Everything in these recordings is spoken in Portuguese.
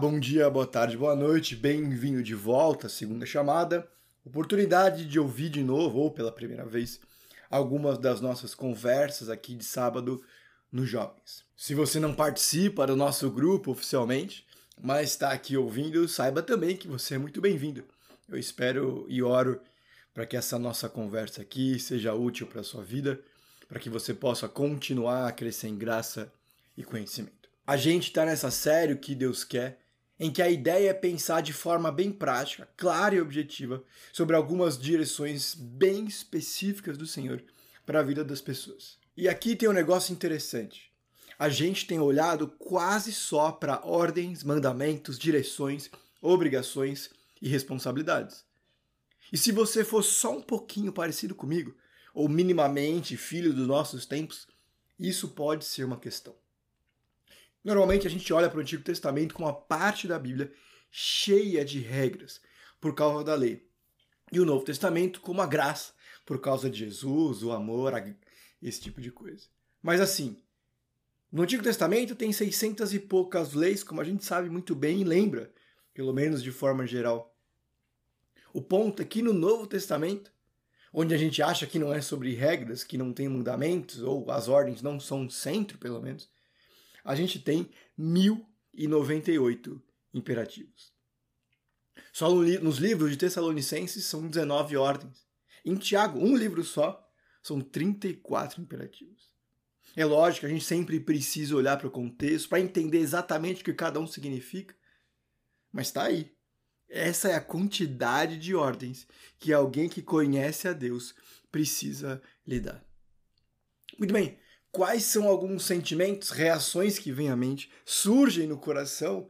bom dia, boa tarde, boa noite, bem-vindo de volta segunda chamada. Oportunidade de ouvir de novo, ou pela primeira vez, algumas das nossas conversas aqui de sábado nos Jovens. Se você não participa do nosso grupo oficialmente, mas está aqui ouvindo, saiba também que você é muito bem-vindo. Eu espero e oro para que essa nossa conversa aqui seja útil para a sua vida, para que você possa continuar a crescer em graça e conhecimento. A gente está nessa série o que Deus quer, em que a ideia é pensar de forma bem prática, clara e objetiva sobre algumas direções bem específicas do Senhor para a vida das pessoas. E aqui tem um negócio interessante. A gente tem olhado quase só para ordens, mandamentos, direções, obrigações e responsabilidades. E se você for só um pouquinho parecido comigo, ou minimamente filho dos nossos tempos, isso pode ser uma questão. Normalmente a gente olha para o Antigo Testamento como uma parte da Bíblia cheia de regras por causa da lei. E o Novo Testamento como a graça, por causa de Jesus, o amor, esse tipo de coisa. Mas assim, no Antigo Testamento tem 600 e poucas leis, como a gente sabe muito bem e lembra, pelo menos de forma geral. O ponto é que no Novo Testamento, onde a gente acha que não é sobre regras, que não tem mandamentos, ou as ordens não são o centro, pelo menos, a gente tem 1098 imperativos. Só nos livros de Tessalonicenses são 19 ordens. Em Tiago, um livro só, são 34 imperativos. É lógico a gente sempre precisa olhar para o contexto para entender exatamente o que cada um significa. Mas está aí. Essa é a quantidade de ordens que alguém que conhece a Deus precisa lidar. Muito bem, quais são alguns sentimentos, reações que vêm à mente, surgem no coração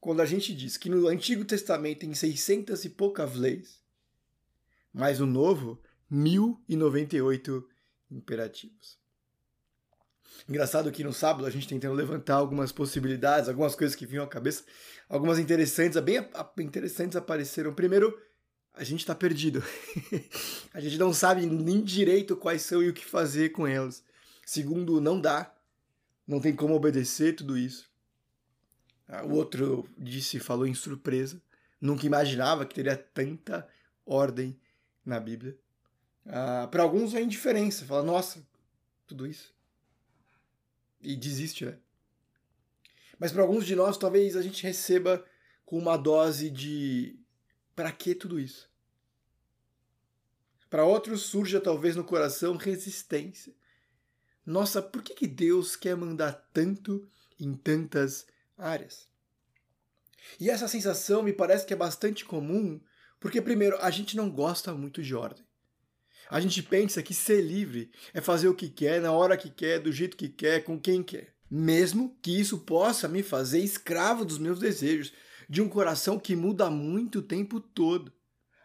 quando a gente diz que no Antigo Testamento tem 600 e poucas leis, mas no Novo, 1098 imperativos. Engraçado que no sábado a gente tentando levantar algumas possibilidades, algumas coisas que vinham à cabeça, algumas interessantes, bem interessantes apareceram. Primeiro, a gente está perdido. a gente não sabe nem direito quais são e o que fazer com elas. Segundo, não dá. Não tem como obedecer tudo isso. Ah, o outro disse, falou em surpresa. Nunca imaginava que teria tanta ordem na Bíblia. Ah, Para alguns é indiferença. Fala, nossa, tudo isso. E desiste, né? Mas para alguns de nós, talvez a gente receba com uma dose de para que tudo isso? Para outros surja talvez no coração resistência nossa, por que, que Deus quer mandar tanto em tantas áreas? E essa sensação me parece que é bastante comum, porque, primeiro, a gente não gosta muito de ordem. A gente pensa que ser livre é fazer o que quer, na hora que quer, do jeito que quer, com quem quer. Mesmo que isso possa me fazer escravo dos meus desejos, de um coração que muda muito o tempo todo.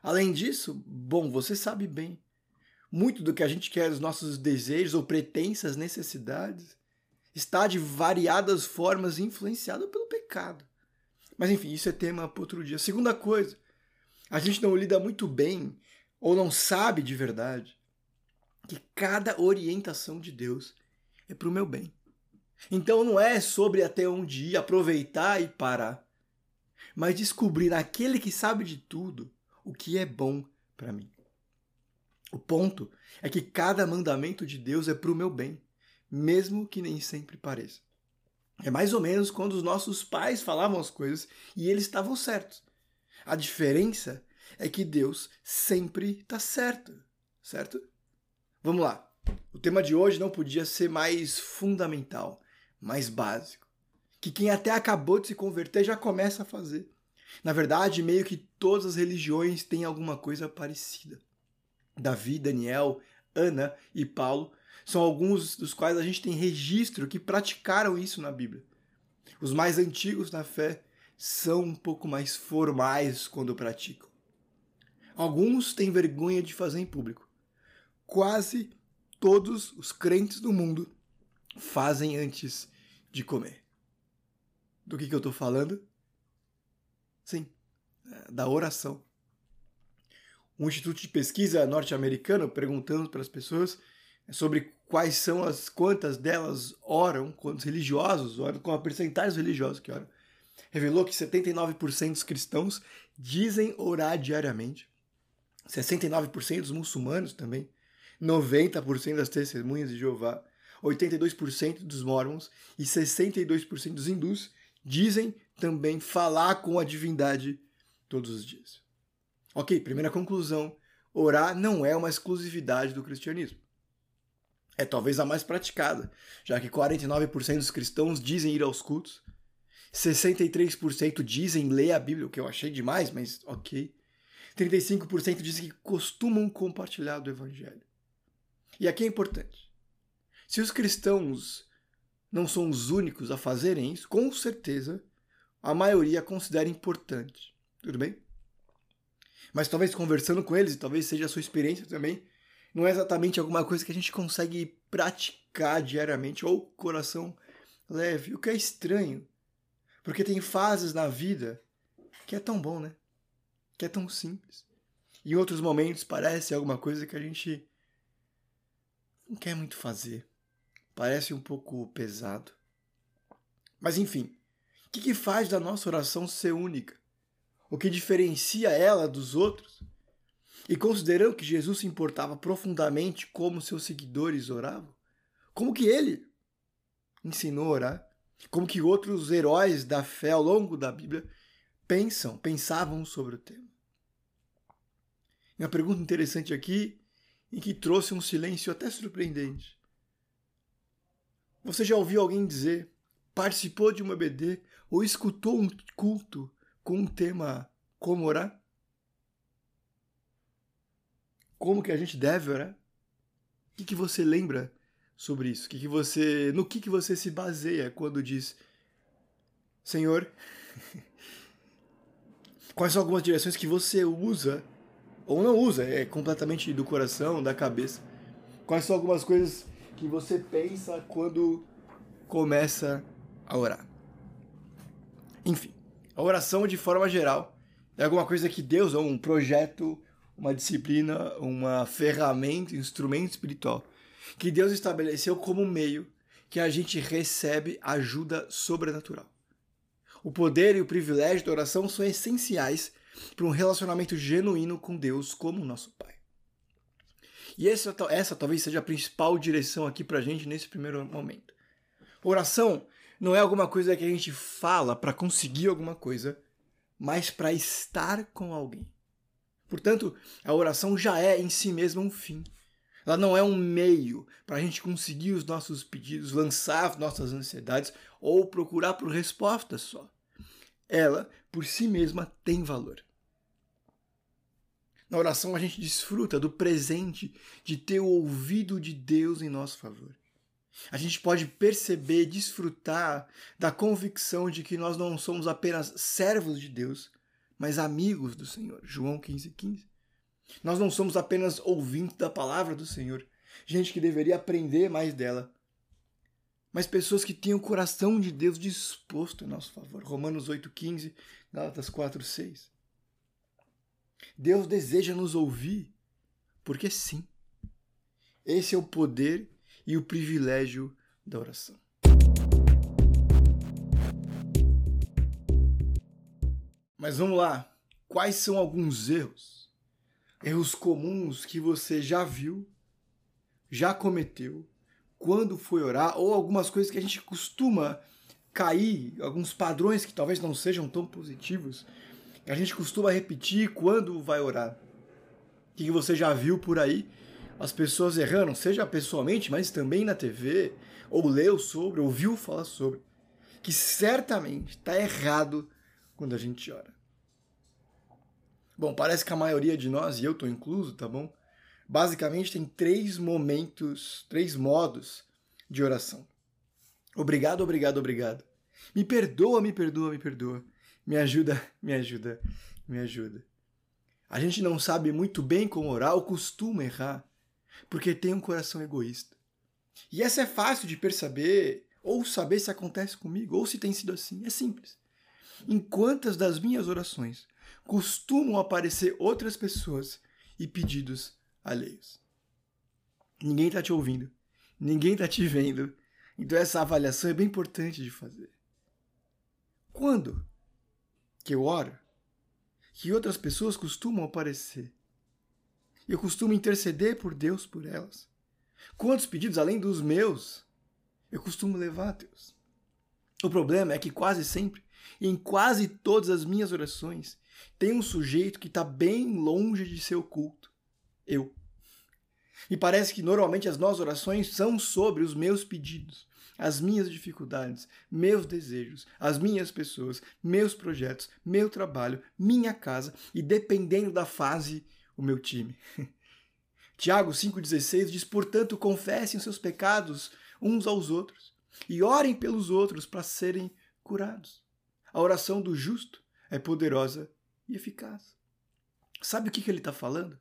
Além disso, bom, você sabe bem, muito do que a gente quer, os nossos desejos ou pretensas necessidades, está de variadas formas influenciado pelo pecado. Mas enfim, isso é tema para outro dia. Segunda coisa, a gente não lida muito bem ou não sabe de verdade que cada orientação de Deus é para o meu bem. Então não é sobre até onde ir, aproveitar e parar, mas descobrir naquele que sabe de tudo o que é bom para mim. O ponto é que cada mandamento de Deus é para o meu bem, mesmo que nem sempre pareça. É mais ou menos quando os nossos pais falavam as coisas e eles estavam certos. A diferença é que Deus sempre está certo, certo? Vamos lá. O tema de hoje não podia ser mais fundamental, mais básico. Que quem até acabou de se converter já começa a fazer. Na verdade, meio que todas as religiões têm alguma coisa parecida. Davi, Daniel, Ana e Paulo são alguns dos quais a gente tem registro que praticaram isso na Bíblia. Os mais antigos na fé são um pouco mais formais quando praticam. Alguns têm vergonha de fazer em público. Quase todos os crentes do mundo fazem antes de comer. Do que, que eu estou falando? Sim, é, da oração um instituto de pesquisa norte-americano perguntando para as pessoas sobre quais são as quantas delas oram, quantos religiosos oram, qual a percentagem religiosos que oram. revelou que 79% dos cristãos dizem orar diariamente, 69% dos muçulmanos também, 90% das testemunhas de Jeová, 82% dos mormons e 62% dos hindus dizem também falar com a divindade todos os dias. Ok, primeira conclusão: orar não é uma exclusividade do cristianismo. É talvez a mais praticada, já que 49% dos cristãos dizem ir aos cultos, 63% dizem ler a Bíblia, o que eu achei demais, mas ok. 35% dizem que costumam compartilhar do Evangelho. E aqui é importante. Se os cristãos não são os únicos a fazerem isso, com certeza a maioria considera importante. Tudo bem? Mas talvez conversando com eles, e talvez seja a sua experiência também, não é exatamente alguma coisa que a gente consegue praticar diariamente ou coração leve, o que é estranho. Porque tem fases na vida que é tão bom, né? Que é tão simples. Em outros momentos parece alguma coisa que a gente não quer muito fazer. Parece um pouco pesado. Mas enfim, o que, que faz da nossa oração ser única? O que diferencia ela dos outros? E considerando que Jesus se importava profundamente como seus seguidores oravam, como que ele ensinou a orar? Como que outros heróis da fé ao longo da Bíblia pensam, pensavam sobre o tema? Uma pergunta interessante aqui em que trouxe um silêncio até surpreendente. Você já ouviu alguém dizer, participou de uma BD ou escutou um culto com um tema como orar? Como que a gente deve orar? O que, que você lembra sobre isso? O que, que você, no que, que você se baseia quando diz, Senhor, quais são algumas direções que você usa ou não usa, é completamente do coração, da cabeça. Quais são algumas coisas que você pensa quando começa a orar? Enfim, a oração de forma geral é alguma coisa que Deus, ou um projeto, uma disciplina, uma ferramenta, um instrumento espiritual, que Deus estabeleceu como meio que a gente recebe ajuda sobrenatural. O poder e o privilégio da oração são essenciais para um relacionamento genuíno com Deus como nosso Pai. E essa, essa talvez seja a principal direção aqui para a gente nesse primeiro momento. Oração não é alguma coisa que a gente fala para conseguir alguma coisa, mas para estar com alguém. Portanto, a oração já é em si mesma um fim. Ela não é um meio para a gente conseguir os nossos pedidos, lançar nossas ansiedades ou procurar por respostas só. Ela, por si mesma, tem valor. Na oração a gente desfruta do presente de ter o ouvido de Deus em nosso favor. A gente pode perceber, desfrutar da convicção de que nós não somos apenas servos de Deus, mas amigos do Senhor. João 15, 15. Nós não somos apenas ouvintes da palavra do Senhor, gente que deveria aprender mais dela, mas pessoas que têm o coração de Deus disposto em nosso favor. Romanos 8, 15, Gálatas 4, 6. Deus deseja nos ouvir, porque sim. Esse é o poder e o privilégio da oração. Mas vamos lá. Quais são alguns erros? Erros comuns que você já viu, já cometeu, quando foi orar, ou algumas coisas que a gente costuma cair, alguns padrões que talvez não sejam tão positivos, a gente costuma repetir quando vai orar. O que você já viu por aí? As pessoas errando, seja pessoalmente, mas também na TV, ou leu sobre, ouviu falar sobre, que certamente está errado quando a gente ora. Bom, parece que a maioria de nós, e eu estou incluso, tá bom? Basicamente tem três momentos, três modos de oração. Obrigado, obrigado, obrigado. Me perdoa, me perdoa, me perdoa. Me ajuda, me ajuda, me ajuda. A gente não sabe muito bem como orar ou costuma errar, porque tem um coração egoísta. E essa é fácil de perceber ou saber se acontece comigo ou se tem sido assim. É simples. Em quantas das minhas orações costumam aparecer outras pessoas e pedidos alheios? Ninguém está te ouvindo, ninguém está te vendo. Então essa avaliação é bem importante de fazer. quando que eu oro, que outras pessoas costumam aparecer. Eu costumo interceder por Deus por elas. Quantos pedidos além dos meus eu costumo levar a Deus? O problema é que quase sempre, em quase todas as minhas orações, tem um sujeito que está bem longe de ser oculto. Eu. E parece que normalmente as nossas orações são sobre os meus pedidos, as minhas dificuldades, meus desejos, as minhas pessoas, meus projetos, meu trabalho, minha casa e, dependendo da fase, o meu time. Tiago 5,16 diz: Portanto, confessem os seus pecados uns aos outros e orem pelos outros para serem curados. A oração do justo é poderosa e eficaz. Sabe o que, que ele está falando?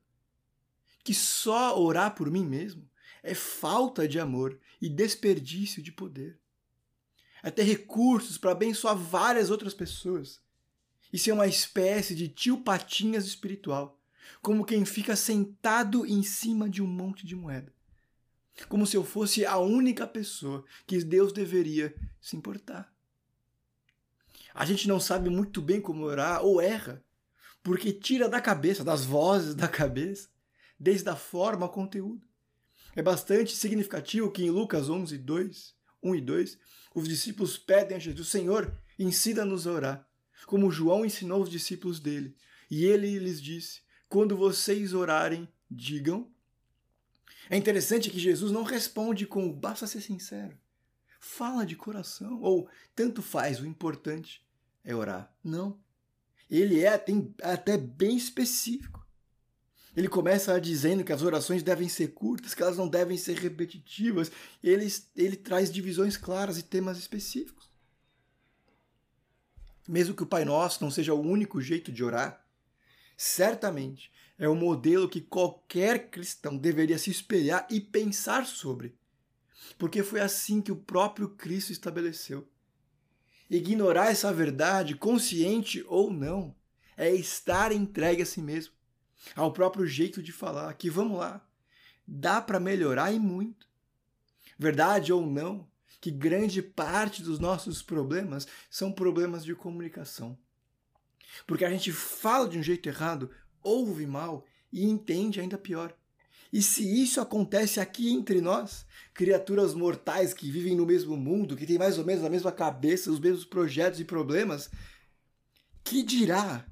Que só orar por mim mesmo é falta de amor e desperdício de poder. É ter recursos para abençoar várias outras pessoas. Isso é uma espécie de tio Patinhas espiritual, como quem fica sentado em cima de um monte de moeda. Como se eu fosse a única pessoa que Deus deveria se importar. A gente não sabe muito bem como orar ou erra, porque tira da cabeça, das vozes da cabeça, desde a forma ao conteúdo. É bastante significativo que em Lucas 11, 2, 1 e 2, os discípulos pedem a Jesus, Senhor, ensina-nos a orar, como João ensinou os discípulos dele. E ele lhes disse, quando vocês orarem, digam. É interessante que Jesus não responde com basta ser sincero. Fala de coração, ou tanto faz, o importante é orar. Não. Ele é até bem específico. Ele começa dizendo que as orações devem ser curtas, que elas não devem ser repetitivas. Ele, ele traz divisões claras e temas específicos. Mesmo que o Pai Nosso não seja o único jeito de orar, certamente é o modelo que qualquer cristão deveria se espelhar e pensar sobre. Porque foi assim que o próprio Cristo estabeleceu. Ignorar essa verdade, consciente ou não, é estar entregue a si mesmo ao próprio jeito de falar, que vamos lá, dá para melhorar e muito. Verdade ou não, que grande parte dos nossos problemas são problemas de comunicação. Porque a gente fala de um jeito errado, ouve mal e entende ainda pior. E se isso acontece aqui entre nós, criaturas mortais que vivem no mesmo mundo, que têm mais ou menos a mesma cabeça, os mesmos projetos e problemas, que dirá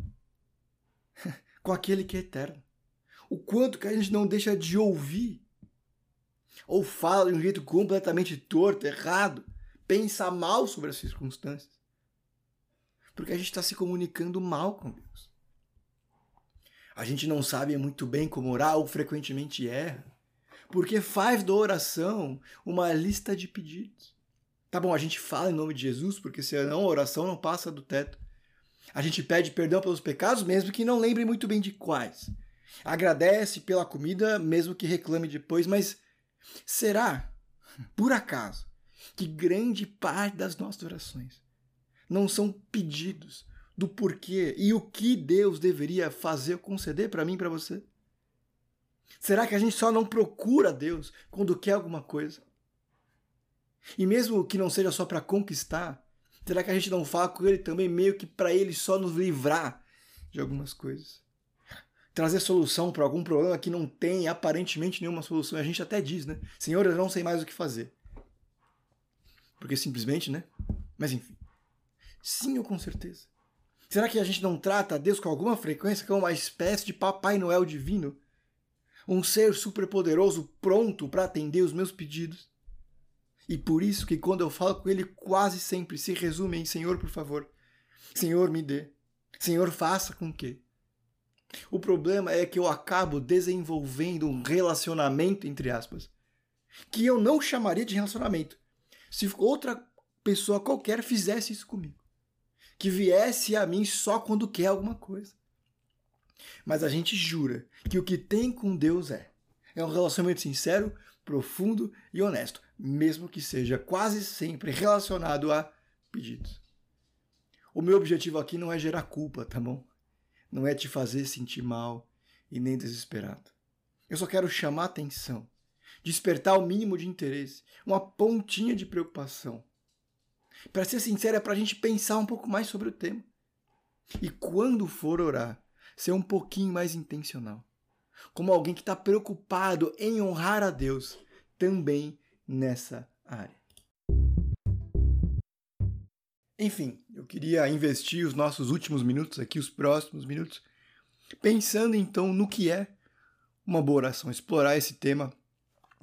com aquele que é eterno. O quanto que a gente não deixa de ouvir, ou fala de um jeito completamente torto, errado, pensa mal sobre as circunstâncias. Porque a gente está se comunicando mal com Deus. A gente não sabe muito bem como orar ou frequentemente erra, porque faz da oração uma lista de pedidos. Tá bom, a gente fala em nome de Jesus, porque senão a oração não passa do teto. A gente pede perdão pelos pecados, mesmo que não lembre muito bem de quais. Agradece pela comida, mesmo que reclame depois, mas será, por acaso, que grande parte das nossas orações não são pedidos do porquê e o que Deus deveria fazer, conceder para mim e para você? Será que a gente só não procura Deus quando quer alguma coisa? E mesmo que não seja só para conquistar, Será que a gente não fala com ele também meio que para ele só nos livrar de algumas coisas? Trazer solução para algum problema que não tem aparentemente nenhuma solução. A gente até diz, né? Senhor, eu não sei mais o que fazer. Porque simplesmente, né? Mas enfim. Sim, ou com certeza. Será que a gente não trata a Deus com alguma frequência como uma espécie de Papai Noel divino? Um ser superpoderoso pronto para atender os meus pedidos? E por isso que quando eu falo com ele, quase sempre se resume em Senhor, por favor. Senhor, me dê. Senhor, faça com que. O problema é que eu acabo desenvolvendo um relacionamento, entre aspas, que eu não chamaria de relacionamento se outra pessoa qualquer fizesse isso comigo. Que viesse a mim só quando quer alguma coisa. Mas a gente jura que o que tem com Deus é é um relacionamento sincero, profundo e honesto mesmo que seja quase sempre relacionado a pedidos. O meu objetivo aqui não é gerar culpa, tá bom? Não é te fazer sentir mal e nem desesperado. Eu só quero chamar atenção, despertar o mínimo de interesse, uma pontinha de preocupação. Para ser sincero, é para a gente pensar um pouco mais sobre o tema. E quando for orar, ser um pouquinho mais intencional. Como alguém que está preocupado em honrar a Deus também nessa área. Enfim, eu queria investir os nossos últimos minutos aqui, os próximos minutos, pensando então no que é uma boa oração, explorar esse tema,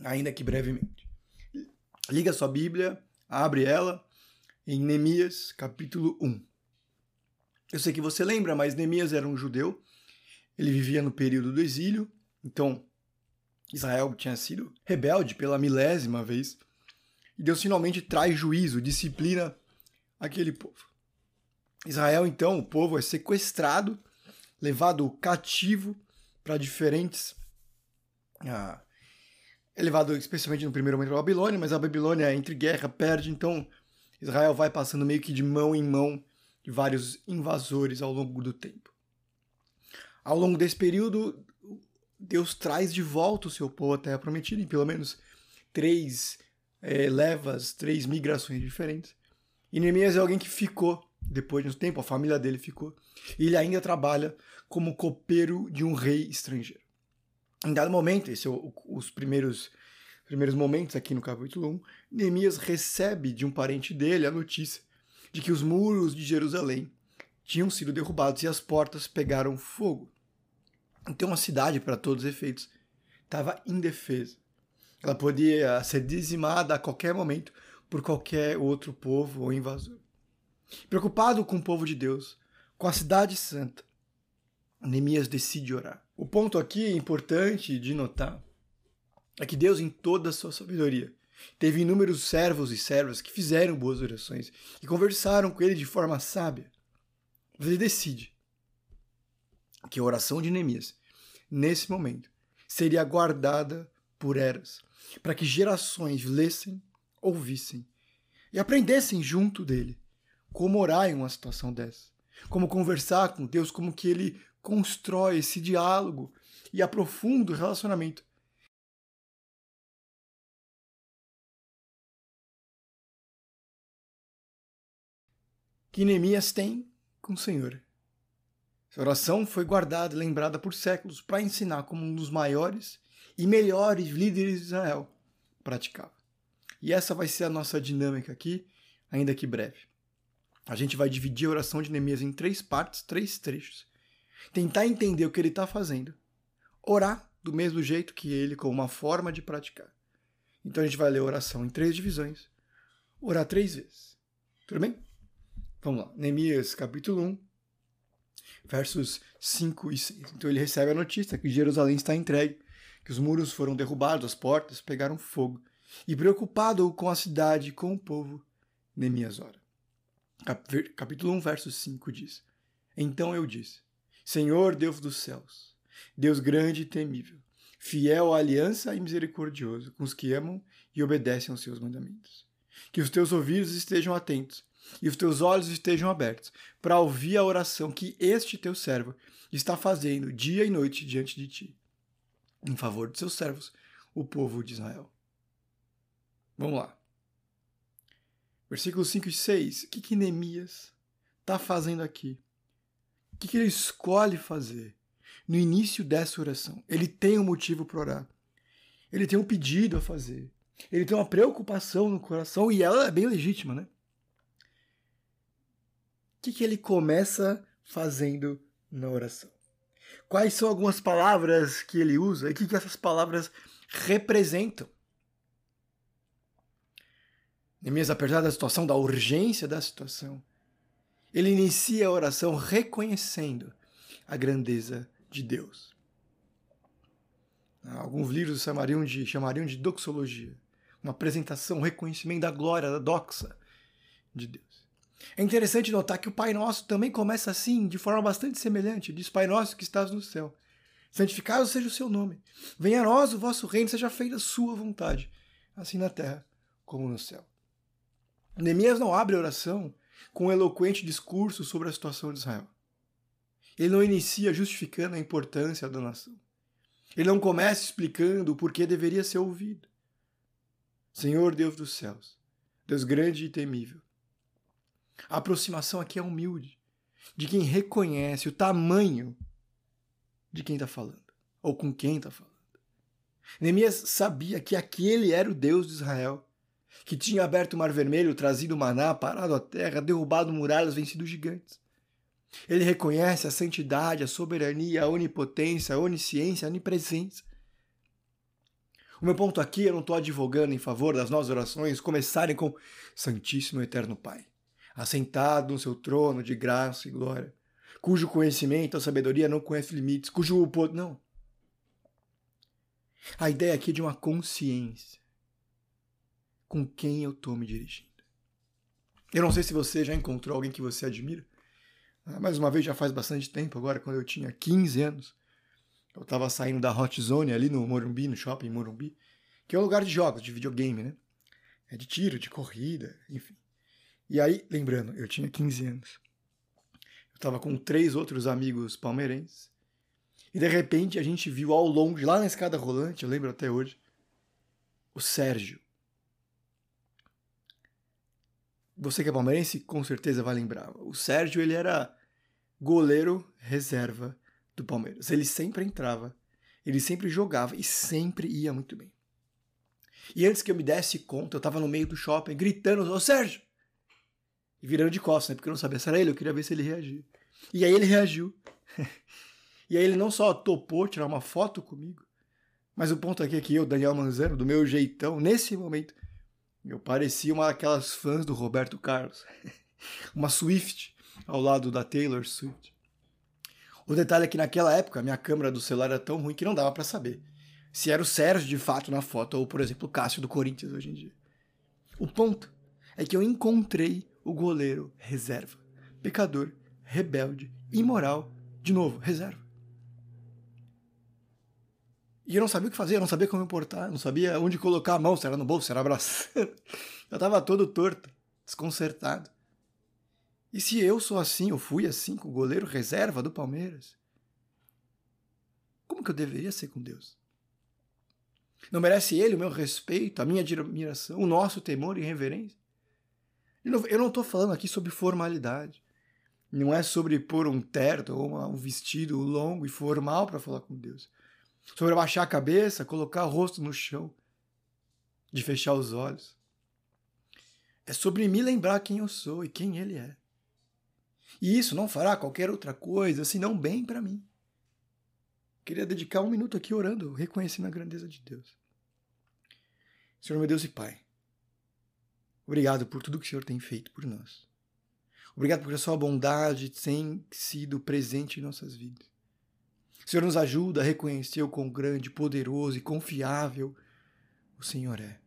ainda que brevemente. Liga sua Bíblia, abre ela em Neemias, capítulo 1. Eu sei que você lembra, mas Neemias era um judeu, ele vivia no período do exílio, então Israel tinha sido rebelde pela milésima vez, e Deus finalmente traz juízo, disciplina aquele povo. Israel, então, o povo é sequestrado, levado cativo para diferentes. Ah, é levado especialmente no primeiro momento para a Babilônia, mas a Babilônia, entre guerra, perde, então Israel vai passando meio que de mão em mão de vários invasores ao longo do tempo. Ao longo desse período, Deus traz de volta o seu povo à Terra Prometida, em pelo menos três é, levas, três migrações diferentes. E Neemias é alguém que ficou depois de um tempo, a família dele ficou. E ele ainda trabalha como copeiro de um rei estrangeiro. Em dado momento, esse é o, os primeiros, primeiros momentos aqui no capítulo 1, Neemias recebe de um parente dele a notícia de que os muros de Jerusalém tinham sido derrubados e as portas pegaram fogo. Então a cidade, para todos os efeitos, estava indefesa. Ela podia ser dizimada a qualquer momento por qualquer outro povo ou invasor. Preocupado com o povo de Deus, com a cidade santa, Neemias decide orar. O ponto aqui importante de notar é que Deus, em toda a sua sabedoria, teve inúmeros servos e servas que fizeram boas orações e conversaram com ele de forma sábia. Ele decide que a oração de Neemias, nesse momento, seria guardada por eras, para que gerações lessem ouvissem e aprendessem junto dele como orar em uma situação dessa, como conversar com Deus, como que ele constrói esse diálogo e aprofunda o relacionamento. Que Neemias tem com o Senhor. Essa oração foi guardada e lembrada por séculos para ensinar como um dos maiores e melhores líderes de Israel praticava. E essa vai ser a nossa dinâmica aqui, ainda que breve. A gente vai dividir a oração de Neemias em três partes, três trechos. Tentar entender o que ele está fazendo. Orar do mesmo jeito que ele, como uma forma de praticar. Então a gente vai ler a oração em três divisões. Orar três vezes. Tudo bem? Vamos lá. Neemias capítulo 1, versos 5 e 6. Então ele recebe a notícia que Jerusalém está entregue, que os muros foram derrubados, as portas pegaram fogo e preocupado com a cidade e com o povo, Neemias ora. Capítulo 1, verso 5 diz: Então eu disse: Senhor Deus dos céus, Deus grande e temível, fiel à aliança e misericordioso com os que amam e obedecem aos seus mandamentos. Que os teus ouvidos estejam atentos e os teus olhos estejam abertos para ouvir a oração que este teu servo está fazendo dia e noite diante de ti, em favor de seus servos, o povo de Israel. Vamos lá. Versículos 5 e 6. O que, que Neemias está fazendo aqui? O que, que ele escolhe fazer no início dessa oração? Ele tem um motivo para orar. Ele tem um pedido a fazer. Ele tem uma preocupação no coração e ela é bem legítima, né? Que, que ele começa fazendo na oração? Quais são algumas palavras que ele usa e o que, que essas palavras representam? Neemias, apesar da situação, da urgência da situação, ele inicia a oração reconhecendo a grandeza de Deus. Alguns livros chamariam de, chamariam de doxologia, uma apresentação, um reconhecimento da glória, da doxa de Deus. É interessante notar que o Pai Nosso também começa assim, de forma bastante semelhante. Diz: Pai Nosso que estás no céu, santificado seja o seu nome. Venha a nós o vosso reino, seja feita a sua vontade, assim na terra como no céu. Neemias não abre a oração com um eloquente discurso sobre a situação de Israel. Ele não inicia justificando a importância da nação. Ele não começa explicando o porquê deveria ser ouvido. Senhor Deus dos céus, Deus grande e temível, A aproximação aqui é humilde, de quem reconhece o tamanho de quem está falando, ou com quem está falando. Neemias sabia que aquele era o Deus de Israel, que tinha aberto o Mar Vermelho, trazido o maná, parado a terra, derrubado muralhas, vencido gigantes. Ele reconhece a santidade, a soberania, a onipotência, a onisciência, a onipresença. O meu ponto aqui, eu não estou advogando em favor das nossas orações começarem com Santíssimo Eterno Pai, assentado no seu trono de graça e glória, cujo conhecimento, a sabedoria não conhece limites, cujo poder. Não. A ideia aqui é de uma consciência com quem eu estou me dirigindo. Eu não sei se você já encontrou alguém que você admira. Ah, mais uma vez, já faz bastante tempo, agora, quando eu tinha 15 anos. Eu estava saindo da Hot Zone ali no Morumbi, no shopping Morumbi, que é um lugar de jogos, de videogame, né? É de tiro, de corrida, enfim. E aí, lembrando, eu tinha 15 anos. Eu estava com três outros amigos palmeirenses. E de repente a gente viu ao longe, lá na escada rolante, eu lembro até hoje, o Sérgio. Você que é palmeirense, com certeza vai lembrar. O Sérgio, ele era goleiro reserva do Palmeiras. Ele sempre entrava, ele sempre jogava e sempre ia muito bem. E antes que eu me desse conta, eu estava no meio do shopping gritando: Ô Sérgio! E virando de costas, né? Porque eu não sabia se era ele, eu queria ver se ele reagia. E aí ele reagiu. E aí ele não só topou tirar uma foto comigo, mas o ponto aqui é que eu, Daniel Manzano, do meu jeitão, nesse momento, eu parecia uma daquelas fãs do Roberto Carlos. uma Swift ao lado da Taylor Swift. O detalhe é que naquela época a minha câmera do celular era tão ruim que não dava para saber se era o Sérgio de fato na foto ou, por exemplo, o Cássio do Corinthians hoje em dia. O ponto é que eu encontrei o goleiro reserva, pecador, rebelde, imoral, de novo, reserva. E eu não sabia o que fazer, eu não sabia como me portar, não sabia onde colocar a mão, se era no bolso, se era abraçando. Eu estava todo torto, desconcertado. E se eu sou assim, eu fui assim com o goleiro reserva do Palmeiras, como que eu deveria ser com Deus? Não merece ele o meu respeito, a minha admiração, o nosso temor e reverência? Eu não estou falando aqui sobre formalidade. Não é sobre pôr um terno ou um vestido longo e formal para falar com Deus sobre abaixar a cabeça, colocar o rosto no chão, de fechar os olhos. É sobre me lembrar quem eu sou e quem Ele é. E isso não fará qualquer outra coisa senão bem para mim. Queria dedicar um minuto aqui orando, reconhecendo a grandeza de Deus. Senhor, meu Deus e Pai, obrigado por tudo que o Senhor tem feito por nós. Obrigado porque a sua bondade tem sido presente em nossas vidas. Senhor, nos ajuda a reconhecer o quão grande, poderoso e confiável o Senhor é.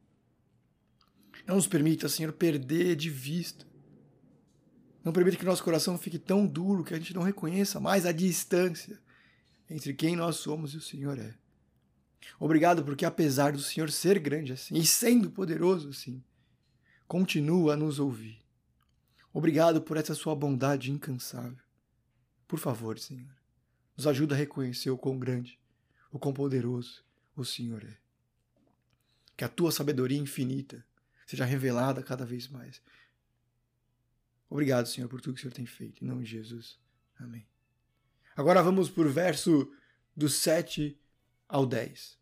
Não nos permita, Senhor, perder de vista. Não permita que nosso coração fique tão duro que a gente não reconheça mais a distância entre quem nós somos e o Senhor é. Obrigado porque, apesar do Senhor ser grande assim e sendo poderoso assim, continua a nos ouvir. Obrigado por essa sua bondade incansável. Por favor, Senhor, nos ajuda a reconhecer o quão grande, o quão poderoso o Senhor é. Que a tua sabedoria infinita seja revelada cada vez mais. Obrigado, Senhor, por tudo que o Senhor tem feito. Em nome de Jesus. Amém. Agora vamos por verso do 7 ao 10.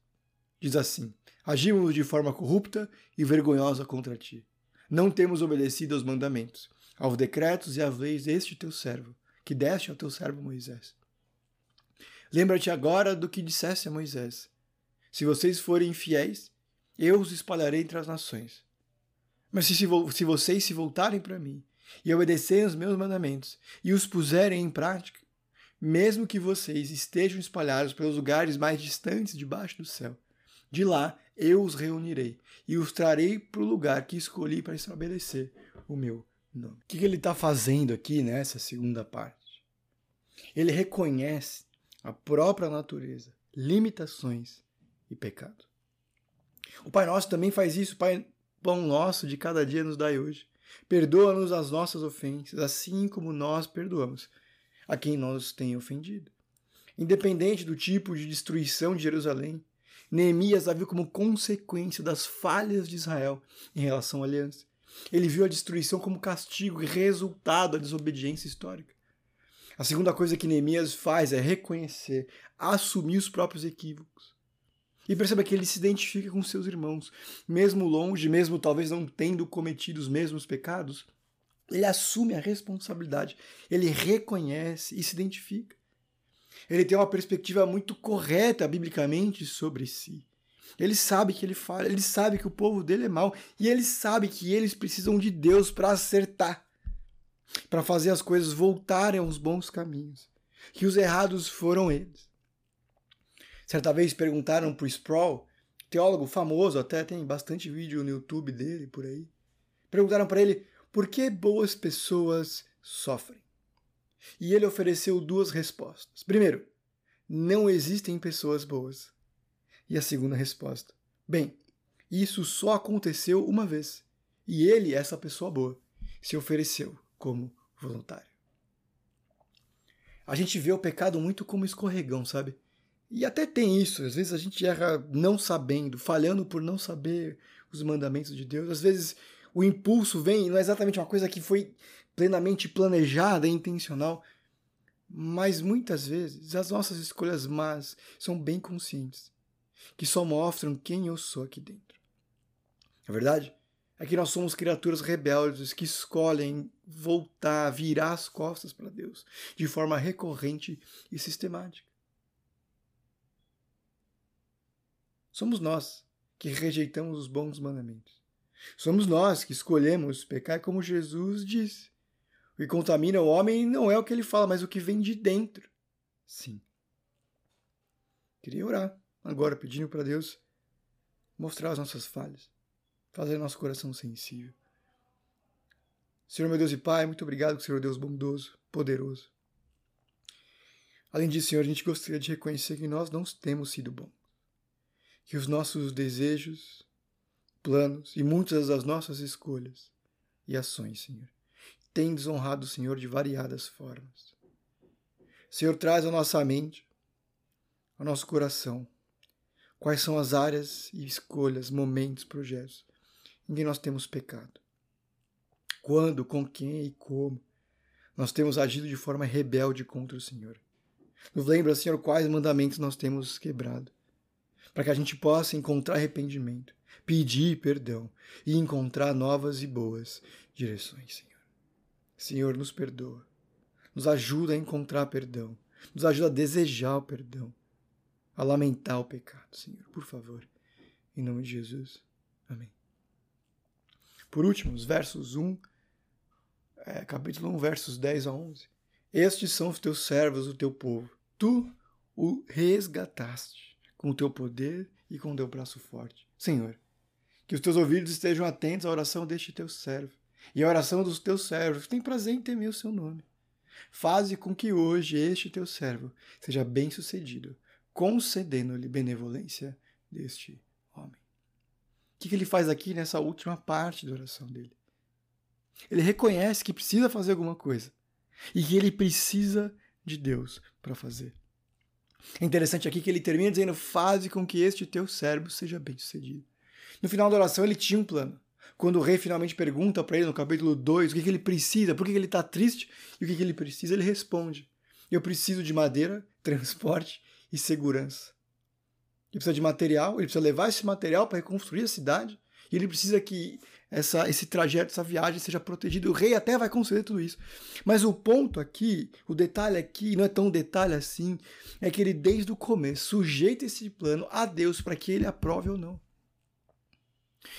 Diz assim: Agimos de forma corrupta e vergonhosa contra ti. Não temos obedecido aos mandamentos, aos decretos e às leis deste teu servo, que deste ao teu servo Moisés. Lembra-te agora do que disseste a Moisés: Se vocês forem infiéis, eu os espalharei entre as nações. Mas se, se vocês se voltarem para mim e obedecerem os meus mandamentos e os puserem em prática, mesmo que vocês estejam espalhados pelos lugares mais distantes debaixo do céu, de lá eu os reunirei e os trarei para o lugar que escolhi para estabelecer o meu nome. O que ele está fazendo aqui nessa segunda parte? Ele reconhece a própria natureza, limitações e pecado. O Pai Nosso também faz isso, Pai Pão Nosso de cada dia nos dai hoje. Perdoa-nos as nossas ofensas, assim como nós perdoamos a quem nos tem ofendido. Independente do tipo de destruição de Jerusalém, Neemias a viu como consequência das falhas de Israel em relação à aliança. Ele viu a destruição como castigo e resultado da desobediência histórica. A segunda coisa que Neemias faz é reconhecer, assumir os próprios equívocos. E perceba que ele se identifica com seus irmãos, mesmo longe, mesmo talvez não tendo cometido os mesmos pecados, ele assume a responsabilidade, ele reconhece e se identifica. Ele tem uma perspectiva muito correta biblicamente sobre si. Ele sabe que ele falha, ele sabe que o povo dele é mau e ele sabe que eles precisam de Deus para acertar, para fazer as coisas voltarem aos bons caminhos, que os errados foram eles. Certa vez perguntaram para Sproul, teólogo famoso, até tem bastante vídeo no YouTube dele por aí. Perguntaram para ele por que boas pessoas sofrem. E ele ofereceu duas respostas. Primeiro, não existem pessoas boas. E a segunda resposta: bem, isso só aconteceu uma vez. E ele, essa pessoa boa, se ofereceu como voluntário. A gente vê o pecado muito como escorregão, sabe? E até tem isso, às vezes a gente erra não sabendo, falhando por não saber os mandamentos de Deus. Às vezes o impulso vem, não é exatamente uma coisa que foi plenamente planejada e intencional, mas muitas vezes as nossas escolhas más são bem conscientes, que só mostram quem eu sou aqui dentro. A verdade é que nós somos criaturas rebeldes que escolhem voltar, virar as costas para Deus de forma recorrente e sistemática. Somos nós que rejeitamos os bons mandamentos. Somos nós que escolhemos pecar como Jesus disse. O que contamina o homem não é o que ele fala, mas o que vem de dentro. Sim. Queria orar agora, pedindo para Deus mostrar as nossas falhas, fazer nosso coração sensível. Senhor, meu Deus e Pai, muito obrigado, Senhor Deus bondoso, poderoso. Além disso, Senhor, a gente gostaria de reconhecer que nós não temos sido bons. Que os nossos desejos, planos e muitas das nossas escolhas e ações, Senhor, têm desonrado o Senhor de variadas formas. Senhor, traz à nossa mente, ao nosso coração, quais são as áreas e escolhas, momentos, projetos em que nós temos pecado. Quando, com quem e como nós temos agido de forma rebelde contra o Senhor. Nos lembra, Senhor, quais mandamentos nós temos quebrado, para que a gente possa encontrar arrependimento pedir perdão e encontrar novas e boas direções, Senhor. Senhor, nos perdoa. Nos ajuda a encontrar perdão. Nos ajuda a desejar o perdão. A lamentar o pecado, Senhor. Por favor. Em nome de Jesus. Amém. Por último, os versos 1, é, capítulo 1, versos 10 a 11. Estes são os teus servos, o teu povo. Tu o resgataste com o teu poder e com o teu braço forte. Senhor, que os teus ouvidos estejam atentos à oração deste teu servo e à oração dos teus servos, tem prazer em temer o seu nome. Faze com que hoje este teu servo seja bem-sucedido, concedendo-lhe benevolência deste homem. O que, que ele faz aqui nessa última parte da oração dele? Ele reconhece que precisa fazer alguma coisa e que ele precisa de Deus para fazer. É interessante aqui que ele termina dizendo: Faze com que este teu servo seja bem-sucedido. No final da oração, ele tinha um plano. Quando o rei finalmente pergunta para ele no capítulo 2 o que, que ele precisa, por que, que ele está triste e o que, que ele precisa, ele responde: Eu preciso de madeira, transporte e segurança. Ele precisa de material, ele precisa levar esse material para reconstruir a cidade e ele precisa que essa, esse trajeto, essa viagem seja protegido. O rei até vai conceder tudo isso. Mas o ponto aqui, o detalhe aqui, não é tão detalhe assim, é que ele desde o começo sujeita esse plano a Deus para que ele aprove ou não.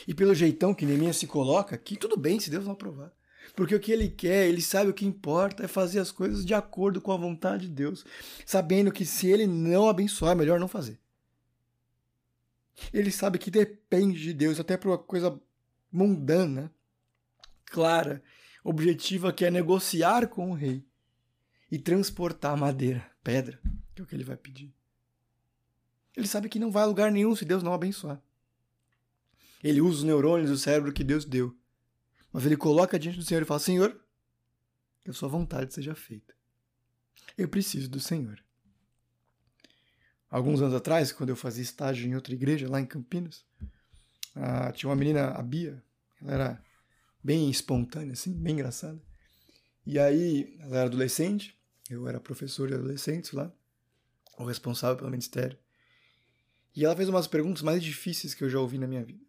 E pelo jeitão que Neemias se coloca aqui, tudo bem se Deus não aprovar. Porque o que ele quer, ele sabe o que importa é fazer as coisas de acordo com a vontade de Deus, sabendo que se ele não abençoar, é melhor não fazer. Ele sabe que depende de Deus, até por uma coisa mundana, clara, objetiva, que é negociar com o rei e transportar madeira, pedra, que é o que ele vai pedir. Ele sabe que não vai a lugar nenhum se Deus não abençoar. Ele usa os neurônios do cérebro que Deus deu. Mas ele coloca diante do Senhor e fala: Senhor, que a sua vontade seja feita. Eu preciso do Senhor. Alguns anos atrás, quando eu fazia estágio em outra igreja, lá em Campinas, ah, tinha uma menina, a Bia, ela era bem espontânea, assim, bem engraçada. E aí, ela era adolescente, eu era professor de adolescentes lá, o responsável pelo ministério. E ela fez umas perguntas mais difíceis que eu já ouvi na minha vida.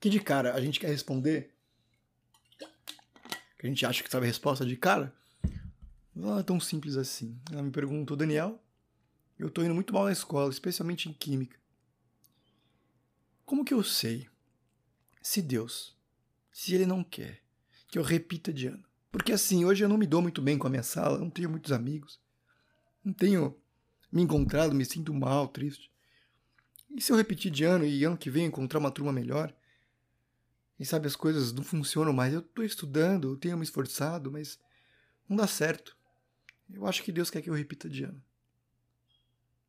Que de cara a gente quer responder, que a gente acha que sabe a resposta de cara, não é tão simples assim. Ela me perguntou, Daniel, eu tô indo muito mal na escola, especialmente em química. Como que eu sei se Deus, se Ele não quer que eu repita de ano? Porque assim, hoje eu não me dou muito bem com a minha sala, não tenho muitos amigos, não tenho me encontrado, me sinto mal, triste. E se eu repetir de ano e ano que vem encontrar uma turma melhor? E sabe, as coisas não funcionam mais. Eu estou estudando, eu tenho me esforçado, mas não dá certo. Eu acho que Deus quer que eu repita de ano.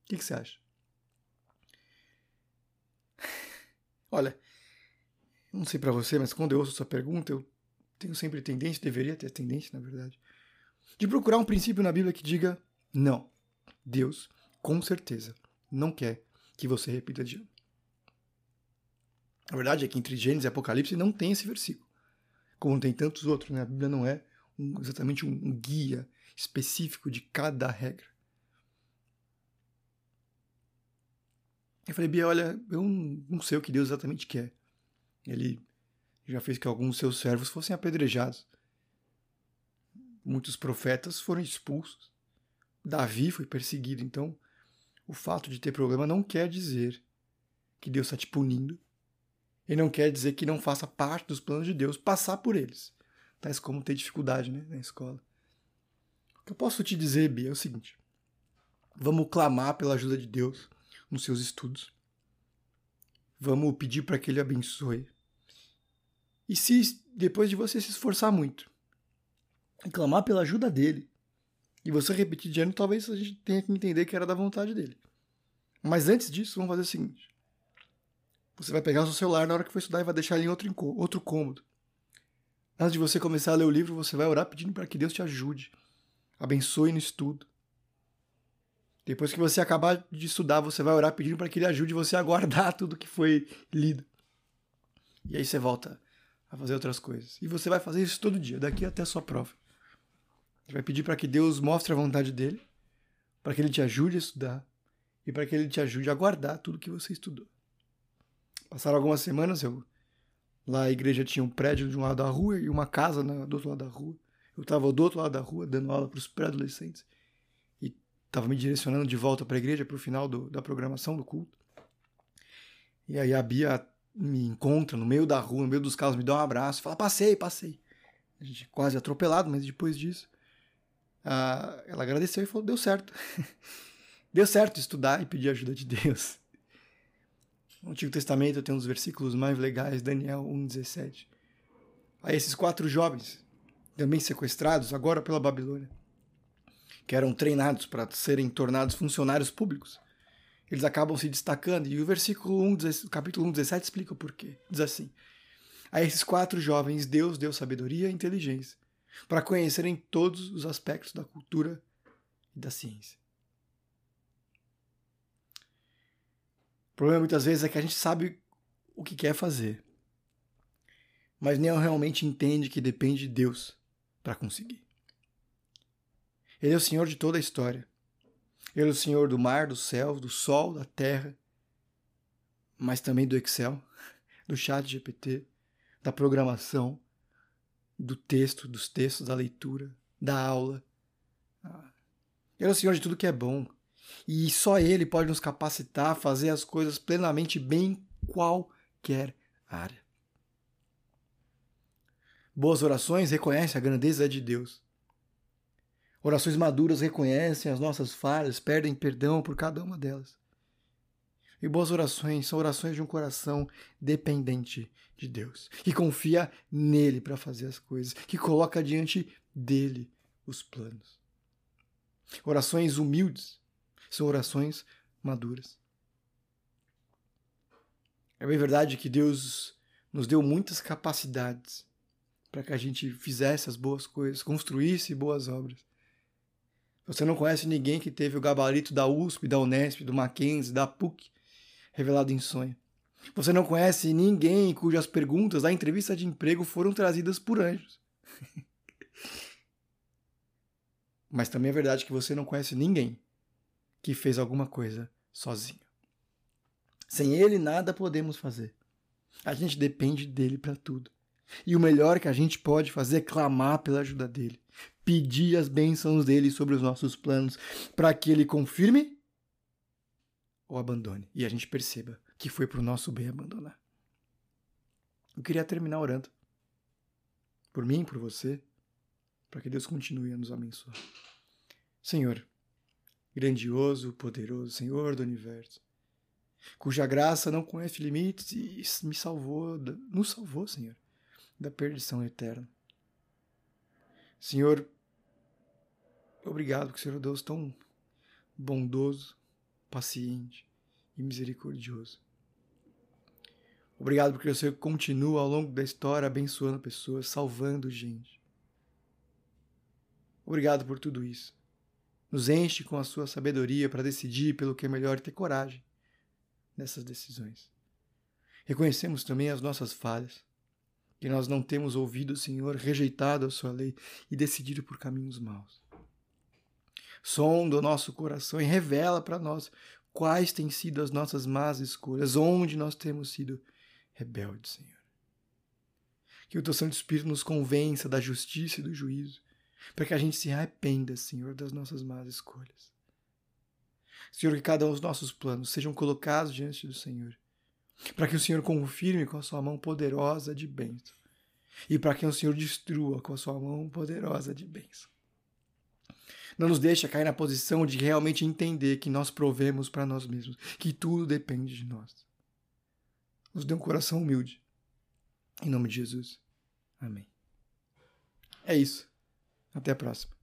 O que, que você acha? Olha, não sei para você, mas quando eu ouço sua pergunta, eu tenho sempre tendência, deveria ter tendência, na verdade, de procurar um princípio na Bíblia que diga não. Deus, com certeza, não quer que você repita de ano. A verdade é que entre Gênesis e Apocalipse não tem esse versículo, como tem tantos outros. Né? A Bíblia não é um, exatamente um guia específico de cada regra. Eu falei, Bia, olha, eu não sei o que Deus exatamente quer. Ele já fez que alguns seus servos fossem apedrejados. Muitos profetas foram expulsos. Davi foi perseguido. Então, o fato de ter problema não quer dizer que Deus está te punindo. E não quer dizer que não faça parte dos planos de Deus passar por eles. Tais como ter dificuldade né, na escola. O que eu posso te dizer, Bia, é o seguinte: vamos clamar pela ajuda de Deus nos seus estudos. Vamos pedir para que Ele abençoe. E se depois de você se esforçar muito e clamar pela ajuda dele, e você repetir de ano, talvez a gente tenha que entender que era da vontade dele. Mas antes disso, vamos fazer o seguinte: você vai pegar o seu celular na hora que for estudar e vai deixar ele em outro, outro cômodo. Antes de você começar a ler o livro, você vai orar pedindo para que Deus te ajude, abençoe no estudo. Depois que você acabar de estudar, você vai orar pedindo para que Ele ajude você a guardar tudo que foi lido. E aí você volta a fazer outras coisas. E você vai fazer isso todo dia, daqui até a sua prova. Você vai pedir para que Deus mostre a vontade dele, para que ele te ajude a estudar e para que ele te ajude a guardar tudo que você estudou. Passaram algumas semanas, eu lá a igreja tinha um prédio de um lado da rua e uma casa do outro lado da rua. Eu estava do outro lado da rua dando aula para os pré-adolescentes e estava me direcionando de volta para a igreja para o final do, da programação do culto. E aí a Bia me encontra no meio da rua, no meio dos carros, me dá um abraço, fala: "Passei, passei". A gente quase atropelado, mas depois disso ah, ela agradeceu e falou: deu certo. deu certo estudar e pedir ajuda de Deus. No Antigo Testamento tem uns versículos mais legais, Daniel 1,17. A esses quatro jovens, também sequestrados, agora pela Babilônia, que eram treinados para serem tornados funcionários públicos, eles acabam se destacando. E o versículo 1, capítulo 1, 17 explica o porquê. Diz assim: A esses quatro jovens Deus deu sabedoria e inteligência para conhecerem todos os aspectos da cultura e da ciência. Problema muitas vezes é que a gente sabe o que quer fazer, mas nem realmente entende que depende de Deus para conseguir. Ele é o Senhor de toda a história. Ele é o Senhor do mar, do céu, do sol, da terra, mas também do Excel, do chat GPT, da programação, do texto, dos textos, da leitura, da aula. Ele é o Senhor de tudo que é bom. E só Ele pode nos capacitar a fazer as coisas plenamente bem em qualquer área. Boas orações reconhecem a grandeza de Deus. Orações maduras reconhecem as nossas falhas, perdem perdão por cada uma delas. E boas orações são orações de um coração dependente de Deus, que confia nele para fazer as coisas, que coloca diante dele os planos. Orações humildes são orações maduras. É bem verdade que Deus nos deu muitas capacidades para que a gente fizesse as boas coisas, construísse boas obras. Você não conhece ninguém que teve o gabarito da USP, da Unesp, do Mackenzie, da PUC, revelado em sonho. Você não conhece ninguém cujas perguntas da entrevista de emprego foram trazidas por anjos. Mas também é verdade que você não conhece ninguém que fez alguma coisa sozinho. Sem ele, nada podemos fazer. A gente depende dele para tudo. E o melhor que a gente pode fazer é clamar pela ajuda dele, pedir as bênçãos dele sobre os nossos planos, para que ele confirme ou abandone. E a gente perceba que foi para o nosso bem abandonar. Eu queria terminar orando. Por mim, por você, para que Deus continue a nos abençoar. Senhor, grandioso, poderoso, Senhor do universo, cuja graça não conhece limites e me salvou, nos salvou, Senhor, da perdição eterna. Senhor, obrigado porque o Senhor é Deus tão bondoso, paciente e misericordioso. Obrigado porque o Senhor continua ao longo da história abençoando pessoas, salvando gente. Obrigado por tudo isso. Nos enche com a sua sabedoria para decidir pelo que é melhor e ter coragem nessas decisões. Reconhecemos também as nossas falhas, que nós não temos ouvido o Senhor, rejeitado a sua lei e decidido por caminhos maus. Sonda o nosso coração e revela para nós quais têm sido as nossas más escolhas, onde nós temos sido rebeldes, Senhor. Que o teu Santo Espírito nos convença da justiça e do juízo, para que a gente se arrependa, Senhor, das nossas más escolhas. Senhor, que cada um dos nossos planos sejam colocados diante do Senhor, para que o Senhor confirme com a sua mão poderosa de bênção, e para que o Senhor destrua com a sua mão poderosa de bênção. Não nos deixa cair na posição de realmente entender que nós provemos para nós mesmos, que tudo depende de nós. Nos dê um coração humilde. Em nome de Jesus. Amém. É isso. Até a próxima.